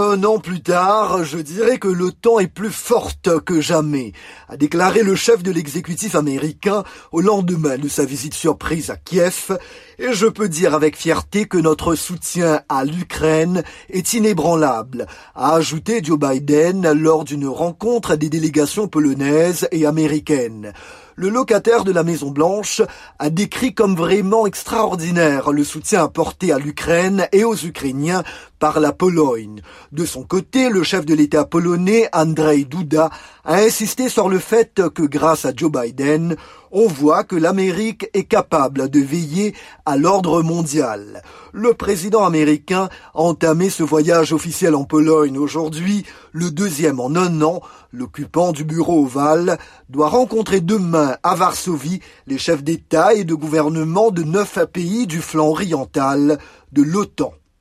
Un an plus tard, je dirais que l'OTAN est plus forte que jamais, a déclaré le chef de l'exécutif américain au lendemain de sa visite surprise à Kiev, et je peux dire avec fierté que notre soutien à l'Ukraine est inébranlable, a ajouté Joe Biden lors d'une rencontre des délégations polonaises et américaines le locataire de la Maison Blanche a décrit comme vraiment extraordinaire le soutien apporté à l'Ukraine et aux Ukrainiens par la Pologne. De son côté, le chef de l'État polonais, Andrzej Duda, a insisté sur le fait que grâce à Joe Biden, on voit que l'Amérique est capable de veiller à l'ordre mondial. Le président américain a entamé ce voyage officiel en Pologne aujourd'hui, le deuxième en un an. L'occupant du bureau ovale doit rencontrer demain à Varsovie les chefs d'État et de gouvernement de neuf pays du flanc oriental de l'OTAN.